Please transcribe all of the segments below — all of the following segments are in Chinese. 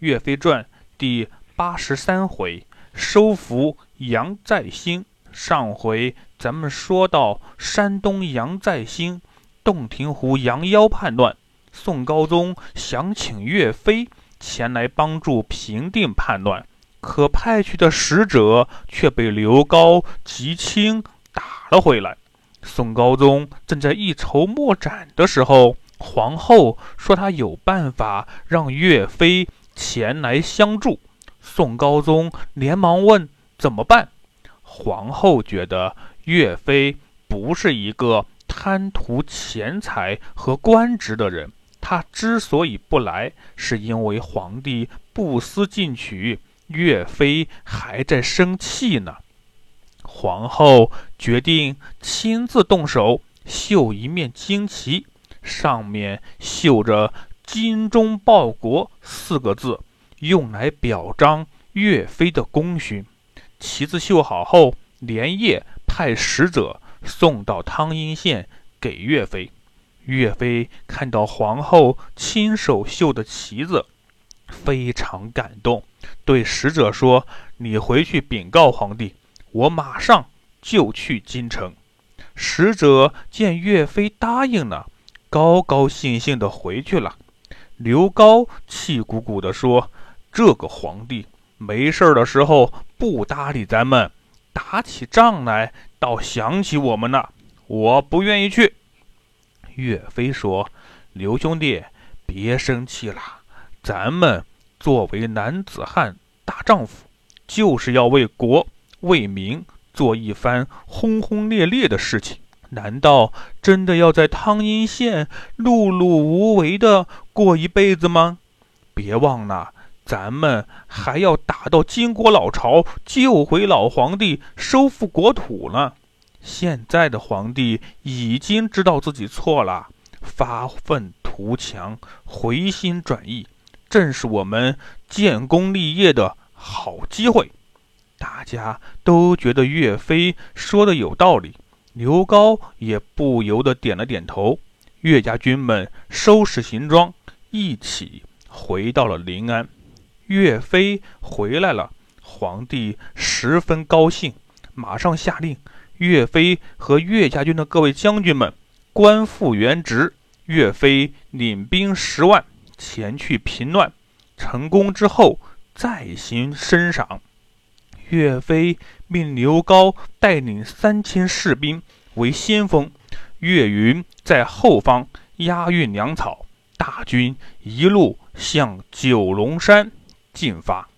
岳飞传第八十三回，收服杨再兴。上回咱们说到山东杨再兴洞庭湖杨妖叛乱，宋高宗想请岳飞前来帮助平定叛乱，可派去的使者却被刘高、吉清打了回来。宋高宗正在一筹莫展的时候，皇后说她有办法让岳飞。前来相助，宋高宗连忙问怎么办。皇后觉得岳飞不是一个贪图钱财和官职的人，他之所以不来，是因为皇帝不思进取，岳飞还在生气呢。皇后决定亲自动手绣一面旌旗，上面绣着。精忠报国四个字，用来表彰岳飞的功勋。旗子绣好后，连夜派使者送到汤阴县给岳飞。岳飞看到皇后亲手绣的旗子，非常感动，对使者说：“你回去禀告皇帝，我马上就去京城。”使者见岳飞答应了，高高兴兴地回去了。刘高气鼓鼓地说：“这个皇帝没事的时候不搭理咱们，打起仗来倒想起我们了。我不愿意去。”岳飞说：“刘兄弟，别生气了。咱们作为男子汉大丈夫，就是要为国为民做一番轰轰烈烈的事情。”难道真的要在汤阴县碌碌无为的过一辈子吗？别忘了，咱们还要打到金国老巢，救回老皇帝，收复国土呢。现在的皇帝已经知道自己错了，发愤图强，回心转意，正是我们建功立业的好机会。大家都觉得岳飞说的有道理。刘高也不由得点了点头。岳家军们收拾行装，一起回到了临安。岳飞回来了，皇帝十分高兴，马上下令：岳飞和岳家军的各位将军们官复原职。岳飞领兵十万前去平乱，成功之后再行升赏。岳飞命刘高带领三千士兵为先锋，岳云在后方押运粮草，大军一路向九龙山进发。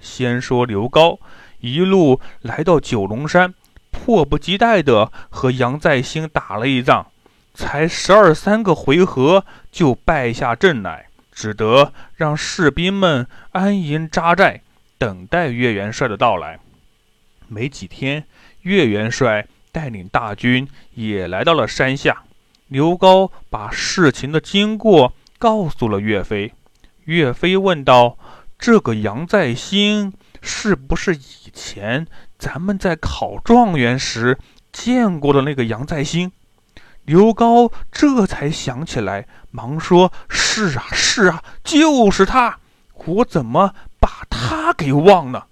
先说刘高，一路来到九龙山，迫不及待地和杨再兴打了一仗，才十二三个回合就败下阵来，只得让士兵们安营扎寨。等待岳元帅的到来。没几天，岳元帅带领大军也来到了山下。刘高把事情的经过告诉了岳飞。岳飞问道：“这个杨再兴是不是以前咱们在考状元时见过的那个杨再兴？”刘高这才想起来，忙说：“是啊，是啊，就是他。我怎么？”把他给忘了，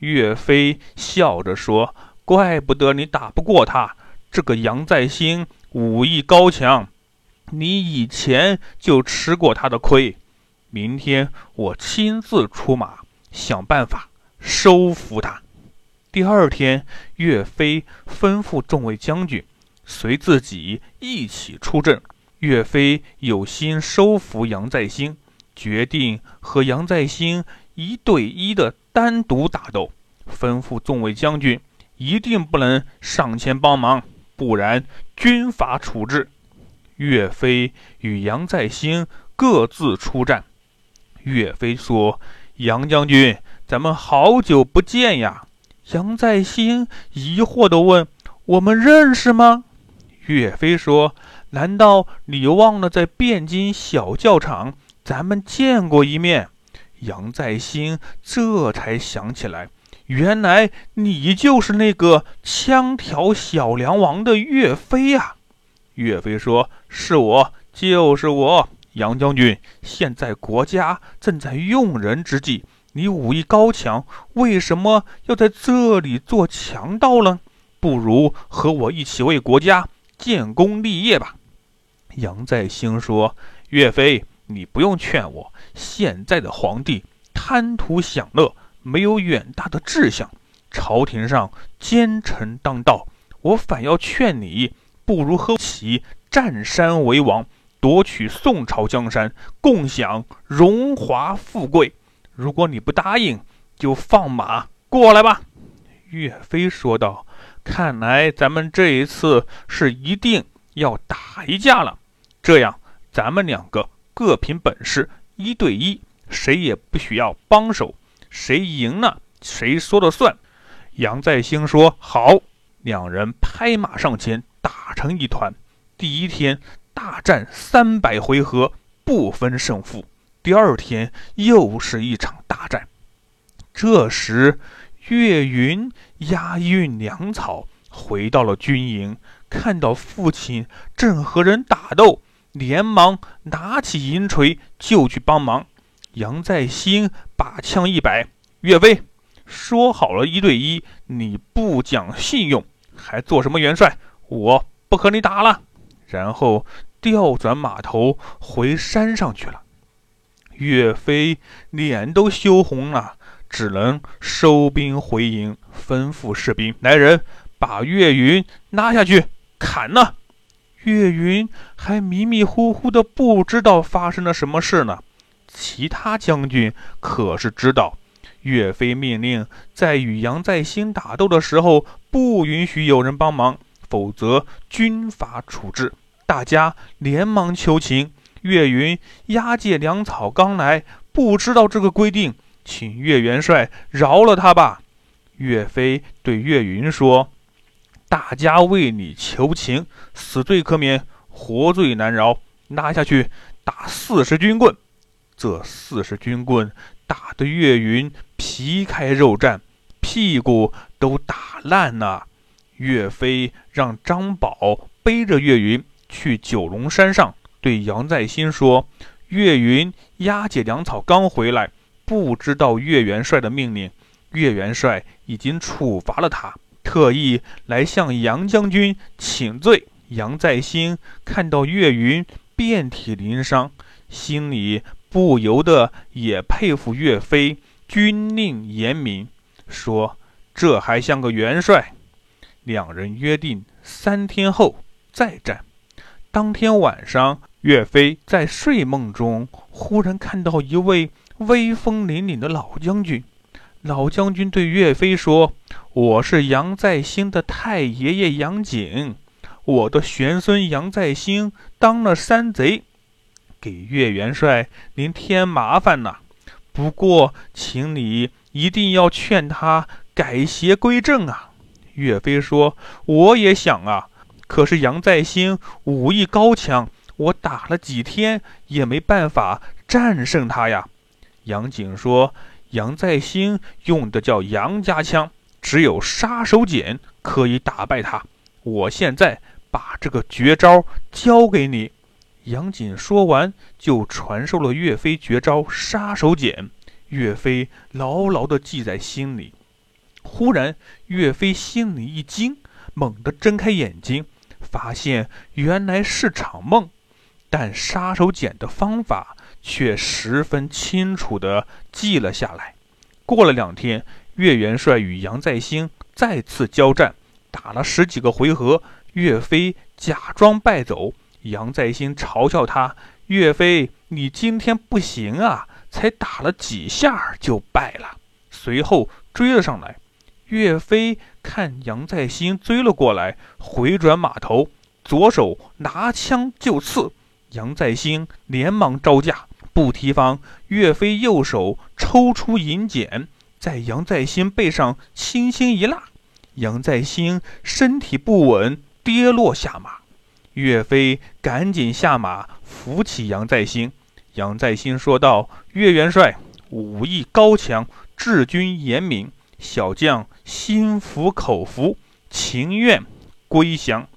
岳飞笑着说：“怪不得你打不过他，这个杨再兴武艺高强，你以前就吃过他的亏。明天我亲自出马，想办法收服他。”第二天，岳飞吩咐众位将军随自己一起出阵。岳飞有心收服杨再兴，决定和杨再兴。一对一的单独打斗，吩咐众位将军一定不能上前帮忙，不然军法处置。岳飞与杨再兴各自出战。岳飞说：“杨将军，咱们好久不见呀。”杨再兴疑惑地问：“我们认识吗？”岳飞说：“难道你忘了在汴京小教场咱们见过一面？”杨再兴这才想起来，原来你就是那个枪挑小梁王的岳飞啊！岳飞说：“是我，就是我。”杨将军，现在国家正在用人之际，你武艺高强，为什么要在这里做强盗呢？不如和我一起为国家建功立业吧。”杨再兴说：“岳飞，你不用劝我。现在的皇帝贪图享乐，没有远大的志向，朝廷上奸臣当道。我反要劝你，不如和起占山为王。”夺取宋朝江山，共享荣华富贵。如果你不答应，就放马过来吧。”岳飞说道。“看来咱们这一次是一定要打一架了。这样，咱们两个各凭本事，一对一，谁也不需要帮手。谁赢了，谁说了算。”杨再兴说：“好。”两人拍马上前，打成一团。第一天。大战三百回合不分胜负，第二天又是一场大战。这时，岳云押运粮草回到了军营，看到父亲正和人打斗，连忙拿起银锤就去帮忙。杨再兴把枪一摆：“岳飞，说好了一对一，你不讲信用，还做什么元帅？我不和你打了。”然后。调转马头回山上去了，岳飞脸都羞红了，只能收兵回营，吩咐士兵来人把岳云拉下去砍了。岳云还迷迷糊糊的，不知道发生了什么事呢。其他将军可是知道，岳飞命令在与杨再兴打斗的时候，不允许有人帮忙，否则军法处置。大家连忙求情，岳云押解粮草刚来，不知道这个规定，请岳元帅饶了他吧。岳飞对岳云说：“大家为你求情，死罪可免，活罪难饶。拉下去打四十军棍。”这四十军棍打得岳云皮开肉绽，屁股都打烂了。岳飞让张宝背着岳云。去九龙山上对杨再兴说：“岳云押解粮草刚回来，不知道岳元帅的命令。岳元帅已经处罚了他，特意来向杨将军请罪。”杨再兴看到岳云遍体鳞伤，心里不由得也佩服岳飞军令严明，说：“这还像个元帅。”两人约定三天后再战。当天晚上，岳飞在睡梦中忽然看到一位威风凛凛的老将军。老将军对岳飞说：“我是杨再兴的太爷爷杨景，我的玄孙杨再兴当了山贼，给岳元帅您添麻烦了。不过，请你一定要劝他改邪归正啊。”岳飞说：“我也想啊。”可是杨再兴武艺高强，我打了几天也没办法战胜他呀。杨景说：“杨再兴用的叫杨家枪，只有杀手锏可以打败他。我现在把这个绝招交给你。”杨锦说完，就传授了岳飞绝招杀手锏。岳飞牢牢地记在心里。忽然，岳飞心里一惊，猛地睁开眼睛。发现原来是场梦，但杀手锏的方法却十分清楚地记了下来。过了两天，岳元帅与杨再兴再次交战，打了十几个回合，岳飞假装败走。杨再兴嘲笑他：“岳飞，你今天不行啊，才打了几下就败了。”随后追了上来。岳飞看杨再兴追了过来，回转马头，左手拿枪就刺。杨再兴连忙招架，不提防岳飞右手抽出银剪，在杨再兴背上轻轻一拉，杨再兴身体不稳，跌落下马。岳飞赶紧下马扶起杨再兴。杨再兴说道：“岳元帅武艺高强，治军严明。”小将心服口服，情愿归降。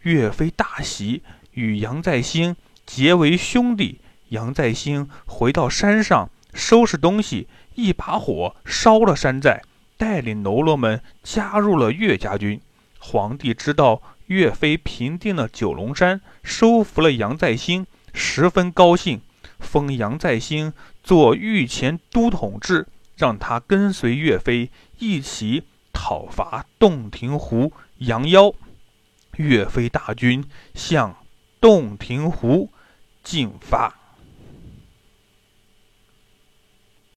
岳飞大喜，与杨再兴结为兄弟，杨再兴回到山上收拾东西，一把火烧了山寨，带领喽啰们加入了岳家军。皇帝知道岳飞平定了九龙山，收服了杨再兴，十分高兴，封杨再兴做御前都统制，让他跟随岳飞一起讨伐洞庭湖杨妖。岳飞大军向洞庭湖进发。